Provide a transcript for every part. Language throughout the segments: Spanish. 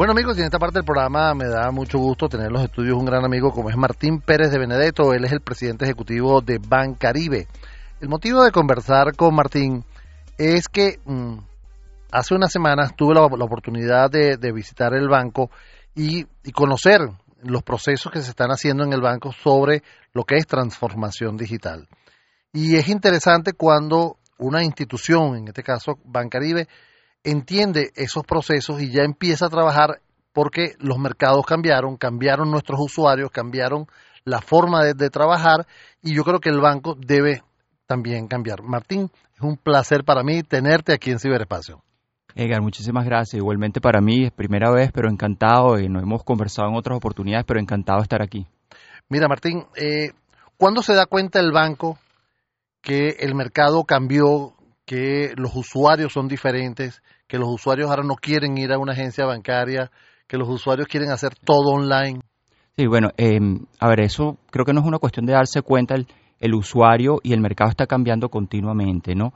Bueno amigos, y en esta parte del programa me da mucho gusto tener en los estudios un gran amigo como es Martín Pérez de Benedetto. Él es el presidente ejecutivo de Bancaribe. El motivo de conversar con Martín es que mm, hace unas semanas tuve la, oportunidad de, visitar el banco y, y conocer los procesos que se están haciendo en el banco sobre lo que es transformación digital. Y es interesante cuando una institución, en este caso Bancaribe, entiende esos procesos y ya empieza a trabajar porque los mercados cambiaron, cambiaron nuestros usuarios, cambiaron la forma de, trabajar y yo creo que el banco debe también cambiar. Martín, es un placer para mí tenerte aquí en Ciberespacio. Edgar, muchísimas gracias. Igualmente para mí es primera vez, pero encantado. Y nos hemos conversado en otras oportunidades, pero encantado de estar aquí. Mira, Martín, eh, ¿cuándo se da cuenta el banco que el mercado cambió, que los usuarios son diferentes, que los usuarios ahora no quieren ir a una agencia bancaria, que los usuarios quieren hacer todo online. Sí, bueno, em, a ver, eso creo que no es una cuestión de darse cuenta, el, usuario y el mercado está cambiando continuamente, ¿no?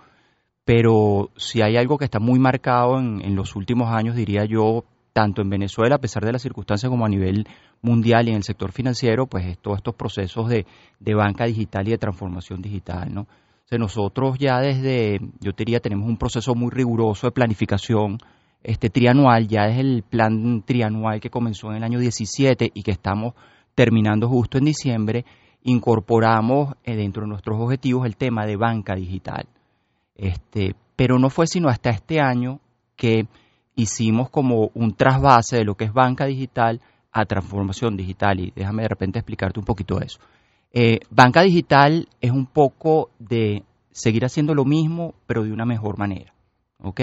Pero si hay algo que está muy marcado en, los últimos años, diría yo, tanto en Venezuela, a pesar de las circunstancias, como a nivel mundial y en el sector financiero, pues todos estos procesos de, de banca digital y de transformación digital, ¿no? Nosotros ya desde, yo diría, tenemos un proceso muy riguroso de planificación este trianual, ya es el plan trianual que comenzó en el año 17 y que estamos terminando justo en diciembre, incorporamos eh, dentro de nuestros objetivos el tema de banca digital. Este, pero no fue sino hasta este año que hicimos como un trasvase de lo que es banca digital a transformación digital y déjame de repente explicarte un poquito eso. Eh, banca digital es un poco de seguir haciendo lo mismo, pero de una mejor manera. ¿ok?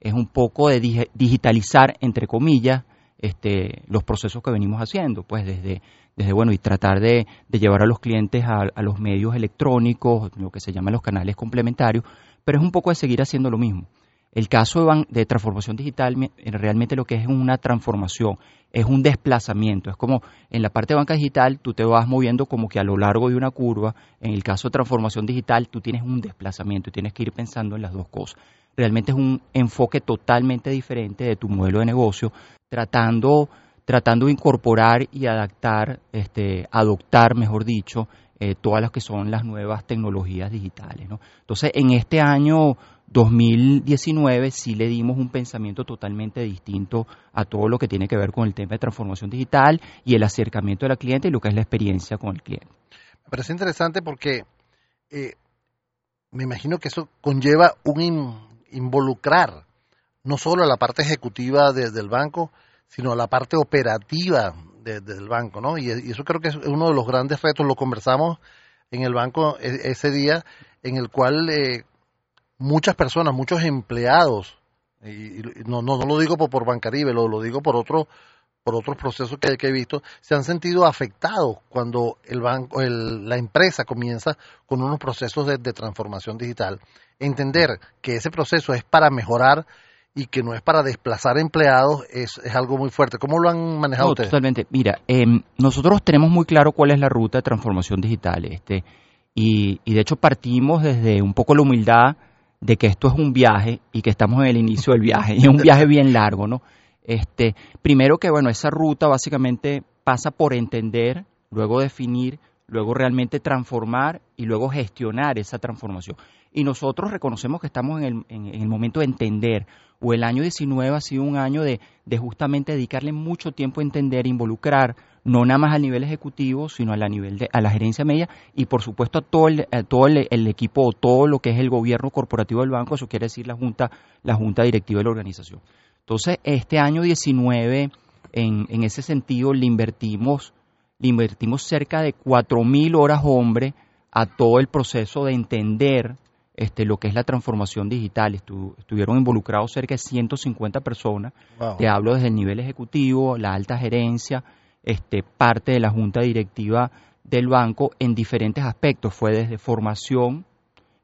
Es un poco de digitalizar, entre comillas, este, los procesos que venimos haciendo, pues desde, desde bueno, y tratar de, llevar a los clientes a, los medios electrónicos, lo que se llaman los canales complementarios, pero es un poco de seguir haciendo lo mismo. El caso de, transformación digital realmente lo que es una transformación, es un desplazamiento. Es como en la parte de banca digital tú te vas moviendo como que a lo largo de una curva. En el caso de transformación digital tú tienes un desplazamiento y tienes que ir pensando en las dos cosas. Realmente es un enfoque totalmente diferente de tu modelo de negocio, tratando, tratando de incorporar y adaptar, este, adoptar, mejor dicho, eh, todas las que son las nuevas tecnologías digitales. Entonces, en este año 2019 sí le dimos un pensamiento totalmente distinto a todo lo que tiene que ver con el tema de transformación digital y el acercamiento de la cliente y lo que es la experiencia con el cliente. Me parece interesante porque eh, me imagino que eso conlleva un involucrar no solo a la parte ejecutiva del banco, sino a la parte operativa del banco, ¿no? Y, eso creo que es uno de los grandes retos, lo conversamos en el banco e, ese día, en el cual eh, muchas personas, muchos empleados, y, no, no, lo digo por, por Bancaribe, lo, lo digo por otro por otros procesos que, he visto, se han sentido afectados cuando el banco, la empresa comienza con unos procesos de, transformación digital. Entender que ese proceso es para mejorar y que no es para desplazar empleados es, es algo muy fuerte. ¿Cómo lo han manejado ustedes? Totalmente. Mira, em, nosotros tenemos muy claro cuál es la ruta de transformación digital. Este, y, y de hecho partimos desde un poco la humildad de que esto es un viaje y que estamos en el inicio del viaje, y es un viaje bien largo, ¿no? Este, primero que, bueno, esa ruta básicamente pasa por entender, luego definir, luego realmente transformar y luego gestionar esa transformación. Y nosotros reconocemos que estamos en el, en, el momento de entender, o el año 19 ha sido un año de, de justamente dedicarle mucho tiempo a entender, involucrar, no nada más al nivel ejecutivo, sino a la nivel de a la gerencia media y por supuesto a todo el, todo el, equipo o todo lo que es el gobierno corporativo del banco, eso quiere decir la junta la junta directiva de la organización. Entonces, este año 19 en, en ese sentido le invertimos le invertimos cerca de 4000 horas hombre a todo el proceso de entender este, lo que es la transformación digital. estuvieron involucrados cerca de 150 personas. Te hablo desde el nivel ejecutivo, la alta gerencia, este, parte de la junta directiva del banco en diferentes aspectos. Fue desde formación,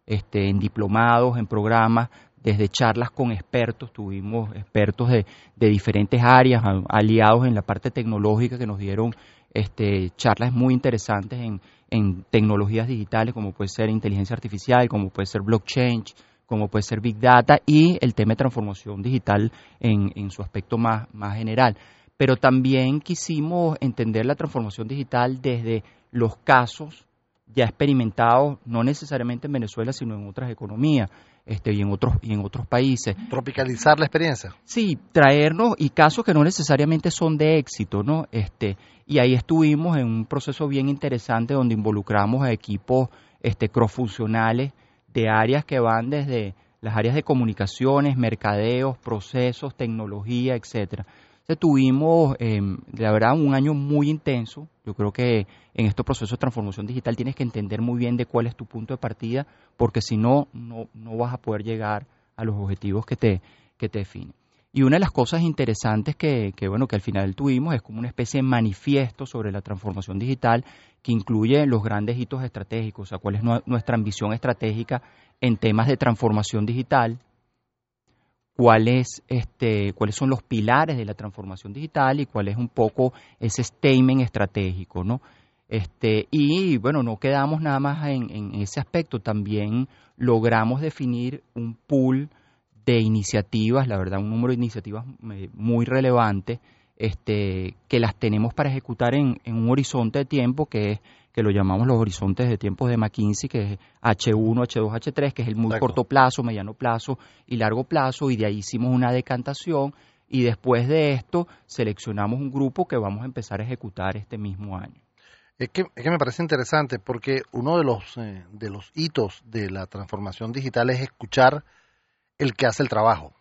este, en diplomados, en programas, desde charlas con expertos, tuvimos expertos de, diferentes áreas, aliados en la parte tecnológica que nos dieron este, charlas muy interesantes en, en tecnologías digitales como puede ser inteligencia artificial, como puede ser blockchain, como puede ser Big Data y el tema de transformación digital en, en su aspecto más, más general. Pero también quisimos entender la transformación digital desde los casos ya experimentados, no necesariamente en Venezuela, sino en otras economías este, y, en otros, y en otros países. Tropicalizar la experiencia. Sí, traernos y casos que no necesariamente son de éxito, ¿no? Este, y ahí estuvimos en un proceso bien interesante donde involucramos a equipos este, cross-funcionales de áreas que van desde las áreas de comunicaciones, mercadeos, procesos, tecnología, etcétera tuvimos, em, la verdad, un año muy intenso. Yo creo que en estos procesos de transformación digital tienes que entender muy bien de cuál es tu punto de partida, porque si no, no, no vas a poder llegar a los objetivos que te, que te definen. Y una de las cosas interesantes que, bueno, que al final tuvimos es como una especie de manifiesto sobre la transformación digital que incluye los grandes hitos estratégicos, o sea, cuál es nuestra ambición estratégica en temas de transformación digital, este, cuáles son los pilares de la transformación digital y cuál es un poco ese statement estratégico, ¿no? Este, y bueno, no quedamos nada más en ese aspecto, también logramos definir un pool de iniciativas, la verdad, un número de iniciativas eh, muy relevante, este, que las tenemos para ejecutar en, en un horizonte de tiempo que es que lo llamamos los horizontes de tiempos de McKinsey, que es H1, H2, H3, que es el muy corto plazo, mediano plazo y largo plazo, y de ahí hicimos una decantación y después de esto seleccionamos un grupo que vamos a empezar a ejecutar este mismo año. Es que, es que me parece interesante porque uno de los, eh, de los hitos de la transformación digital es escuchar el que hace el trabajo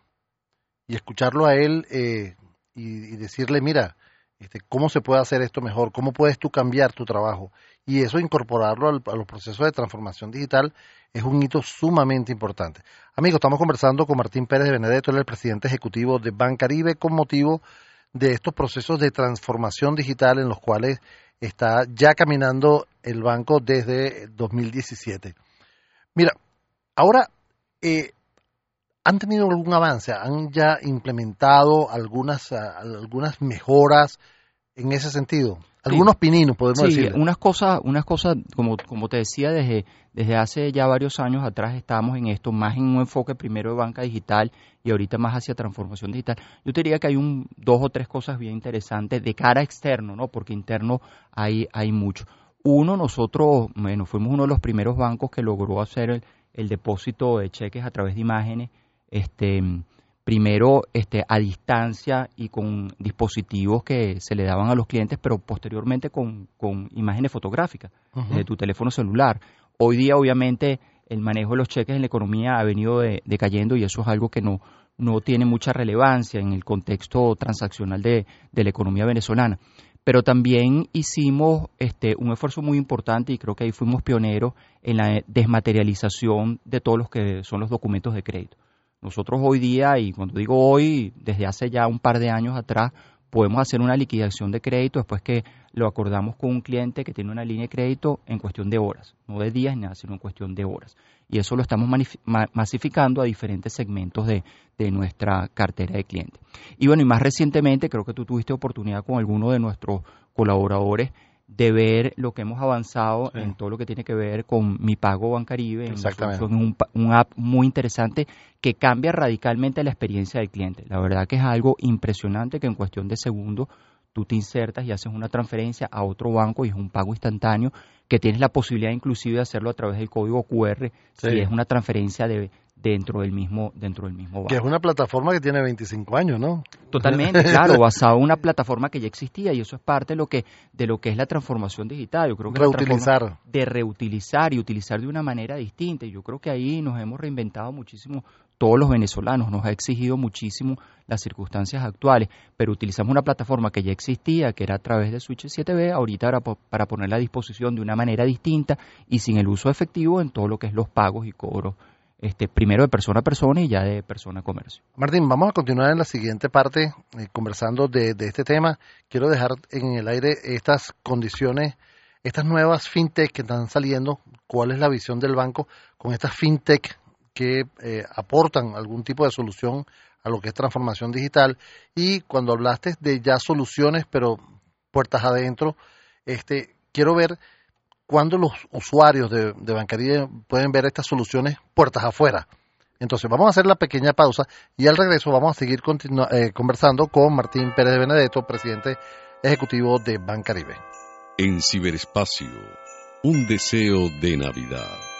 y escucharlo a él eh, y, decirle, mira, este, ¿cómo se puede hacer esto mejor? ¿Cómo puedes tú cambiar tu trabajo? y eso incorporarlo a los procesos de transformación digital es un hito sumamente importante. Amigos, estamos conversando con Martín Pérez de Benedetto, él el presidente ejecutivo de Bancaribe con motivo de estos procesos de transformación digital en los cuales está ya caminando el banco desde 2017. Mira, ahora, eh, ¿han tenido algún avance? ¿Han ya implementado algunas, algunas mejoras en ese sentido? Algunos pininos, podemos decir. Sí, unas cosas, unas cosas como, como te decía, desde, desde hace ya varios años atrás estamos en esto, más en un enfoque primero de banca digital y ahorita más hacia transformación digital. Yo te diría que hay un, dos o tres cosas bien interesantes de cara externo, ¿no? Porque interno hay, hay mucho. Uno, nosotros, bueno, fuimos uno de los primeros bancos que logró hacer el, el depósito de cheques a través de imágenes, este primero este, a distancia y con dispositivos que se le daban a los clientes, pero posteriormente con, imágenes fotográficas de tu teléfono celular. Hoy día, obviamente, el manejo de los cheques en la economía ha venido decayendo y eso es algo que no, no tiene mucha relevancia en el contexto transaccional de, de la economía venezolana. Pero también hicimos este, un esfuerzo muy importante y creo que ahí fuimos pioneros en la desmaterialización de todos los que son los documentos de crédito. Nosotros hoy día, y cuando digo hoy, desde hace ya un par de años atrás, podemos hacer una liquidación de crédito después que lo acordamos con un cliente que tiene una línea de crédito en cuestión de horas, no de días ni nada, sino en cuestión de horas. Y eso lo estamos masificando a diferentes segmentos de, de, nuestra cartera de clientes. Y bueno, y más recientemente, creo que tú tuviste oportunidad con alguno de nuestros colaboradores de ver lo que hemos avanzado en todo lo que tiene que ver con Mi Pago Bancaribe. Exactamente. Es un, un, app muy interesante que cambia radicalmente la experiencia del cliente. La verdad que es algo impresionante que en cuestión de segundos tú te insertas y haces una transferencia a otro banco y es un pago instantáneo que tienes la posibilidad inclusive de hacerlo a través del código QR si es una transferencia de, dentro del mismo dentro del mismo banco. Que es una plataforma que tiene 25 años, ¿no? Totalmente, claro, basado en una plataforma que ya existía y eso es parte de lo que de lo que es la transformación digital. Yo creo que reutilizar de reutilizar y utilizar de una manera distinta. Y yo creo que ahí nos hemos reinventado muchísimo todos los venezolanos, nos ha exigido muchísimo las circunstancias actuales, pero utilizamos una plataforma que ya existía, que era a través de Switch 7B, ahorita para, para ponerla a disposición de una manera distinta y sin el uso efectivo en todo lo que es los pagos y cobros este, primero de persona a persona y ya de persona a comercio. Martín, vamos a continuar en la siguiente parte eh, conversando de, este tema. Quiero dejar en el aire estas condiciones, estas nuevas fintech que están saliendo. ¿Cuál es la visión del banco con estas fintech que eh, aportan algún tipo de solución a lo que es transformación digital? Y cuando hablaste de ya soluciones, pero puertas adentro, este, quiero ver cuándo los usuarios de, de pueden ver estas soluciones puertas afuera. Entonces vamos a hacer la pequeña pausa y al regreso vamos a seguir eh, conversando con Martín Pérez de Benedetto, presidente ejecutivo de Bancaribe. En ciberespacio, un deseo de Navidad.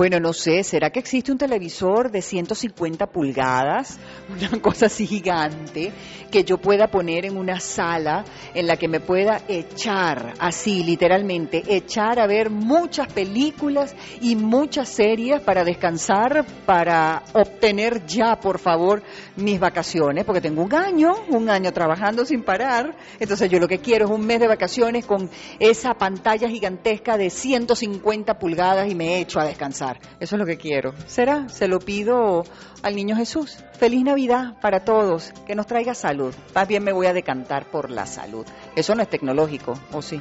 Bueno, no sé, ¿será que existe un televisor de 150 pulgadas, una cosa así gigante, que yo pueda poner en una sala en la que me pueda echar, así literalmente, echar a ver muchas películas y muchas series para descansar, para obtener ya, por favor, mis vacaciones, porque tengo un año, un año trabajando sin parar, entonces yo lo que quiero es un mes de vacaciones con esa pantalla gigantesca de 150 pulgadas y me echo a descansar. Eso es lo que quiero. ¿Será? Se lo pido al niño Jesús. Feliz Navidad para todos. Que nos traiga salud. Más bien me voy a decantar por la salud. Eso no es tecnológico, ¿o sí?